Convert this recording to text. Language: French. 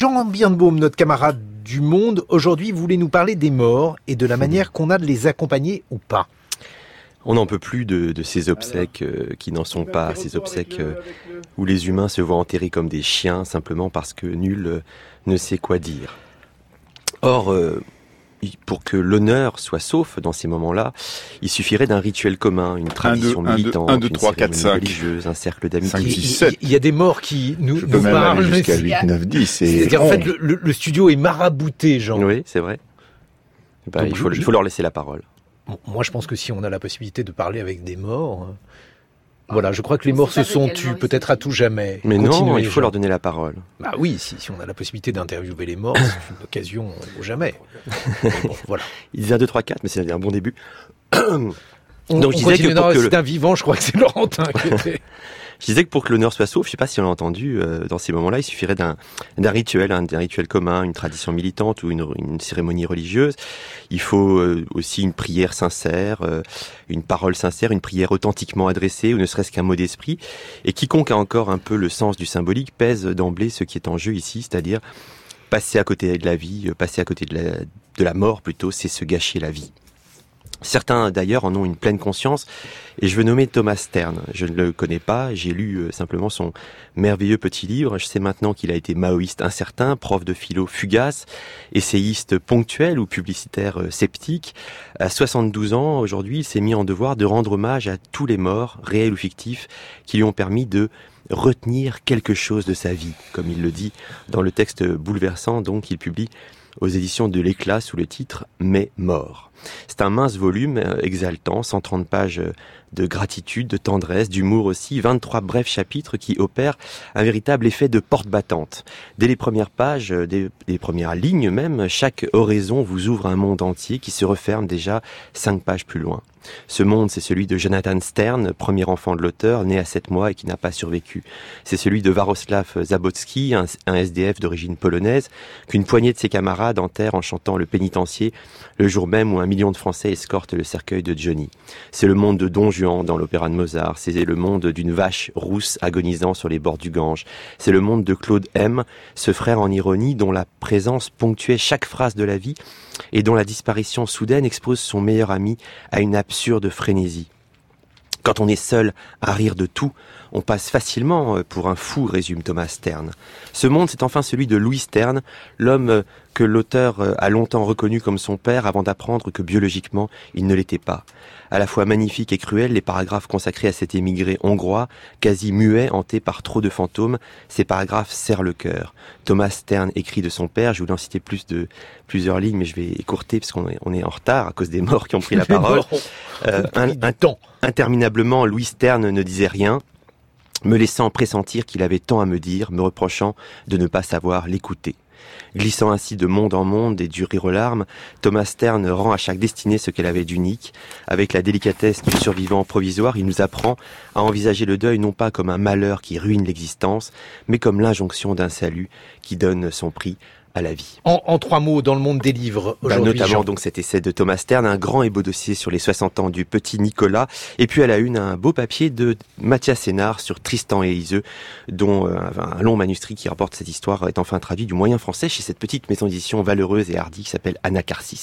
Jean Birnbaum, notre camarade du Monde, aujourd'hui voulait nous parler des morts et de la manière qu'on a de les accompagner ou pas. On n'en peut plus de, ces obsèques euh, qui n'en sont pas, ces obsèques euh, où les humains se voient enterrés comme des chiens simplement parce que nul euh, ne sait quoi dire. Or, pour que l'honneur soit sauf dans ces moments-là, il suffirait d'un rituel commun, une tradition militante, une 3, 4, 5. religieuse, un cercle d'amitié. Il, y a des morts qui nous, nous parlent jusqu'à 8, 9, 10. C'est-à-dire, en fait, le, studio est marabouté, Jean. Oui, c'est vrai. Bah, il, faut, il faut leur laisser la parole. Moi, je pense que si on a la possibilité de parler avec des morts, euh, voilà, je crois que les morts se sont tus peut-être à tout jamais. Mais non, il faut leur donner la parole. Bah oui, si, si on a la possibilité d'interviewer les morts, c'est une occasion au jamais. voilà. Il disait 1, 2, 3, 4, mais c'est un bon début. Donc je disais que c'est un vivant, je crois que c'est Laurentin qui était... Je disais que pour que l'honneur soit sauf, je sais pas si on l'a entendu, euh, dans ces moments-là, il suffirait d'un rituel, un, rituel commun, une tradition militante ou une, une cérémonie religieuse. Il faut euh, aussi une prière sincère, euh, une parole sincère, une prière authentiquement adressée, ou ne serait-ce qu'un mot d'esprit. Et quiconque a encore un peu le sens du symbolique pèse d'emblée ce qui est en jeu ici, c'est-à-dire passer à côté de la vie, passer à côté de la, de la mort plutôt, c'est se gâcher la vie. Certains d'ailleurs en ont une pleine conscience et je veux nommer Thomas Stern. Je ne le connais pas, j'ai lu euh, simplement son merveilleux petit livre. Je sais maintenant qu'il a été maoïste incertain, prof de philo fugace, essayiste ponctuel ou publicitaire euh, sceptique. À 72 ans, aujourd'hui, il s'est mis en devoir de rendre hommage à tous les morts, réels ou fictifs, qui lui ont permis de retenir quelque chose de sa vie, comme il le dit dans le texte bouleversant donc qu'il publie aux éditions de l'éclat sous le titre Mais mort. C'est un mince volume euh, exaltant, 130 pages euh, de gratitude, de tendresse, d'humour aussi, 23 brefs chapitres qui opèrent un véritable effet de porte battante. Dès les premières pages, euh, dès les premières lignes même, chaque oraison vous ouvre un monde entier qui se referme déjà cinq pages plus loin. Ce monde, c'est celui de Jonathan Stern, premier enfant de l'auteur, né à 7 mois et qui n'a pas survécu. C'est celui de Varoslav Zabotski, un, SDF d'origine polonaise, qu'une poignée de ses camarades enterrent en chantant le pénitencier le jour même où un million de Français escortent le cercueil de Johnny. C'est le monde de Don Dans l'opéra de Mozart, c'est le monde d'une vache rousse agonisant sur les bords du Gange, c'est le monde de Claude M, ce frère en ironie dont la présence ponctuait chaque phrase de la vie et dont la disparition soudaine expose son meilleur ami à une absurde frénésie. Quand on est seul à rire de tout, on passe facilement euh, pour un fou, résume Thomas Stern. Ce monde, c'est enfin celui de Louis Stern, l'homme euh, que l'auteur euh, a longtemps reconnu comme son père avant d'apprendre que biologiquement, il ne l'était pas. À la fois magnifique et cruel, les paragraphes consacrés à cet émigré hongrois, quasi muet, hanté par trop de fantômes, ces paragraphes serrent le cœur. Thomas Stern écrit de son père, je voulais en citer plus de plusieurs lignes, mais je vais écourter parce qu'on est, on est en retard à cause des morts qui ont pris la parole. un, un temps. Interminablement, Louis Stern ne disait rien, me laissant pressentir qu'il avait tant à me dire, me reprochant de ne pas savoir l'écouter. Glissant ainsi de monde en monde et du rire aux larmes, Thomas Stern rend à chaque destinée ce qu'elle avait d'unique. Avec la délicatesse du survivant provisoire, il nous apprend à envisager le deuil non pas comme un malheur qui ruine l'existence, mais comme l'injonction d'un salut qui donne son prix à la vie. En, trois mots, dans le monde des livres bah, aujourd'hui. notamment donc cet essai de Thomas Stern, un grand et beau dossier sur les 60 ans du petit Nicolas, et puis à la une un beau papier de Mathias Sénard sur Tristan et Iseux, dont euh, un long manuscrit qui rapporte cette histoire est enfin traduit du moyen français chez cette petite maison d'édition valeureuse et hardie qui s'appelle Anacarsis.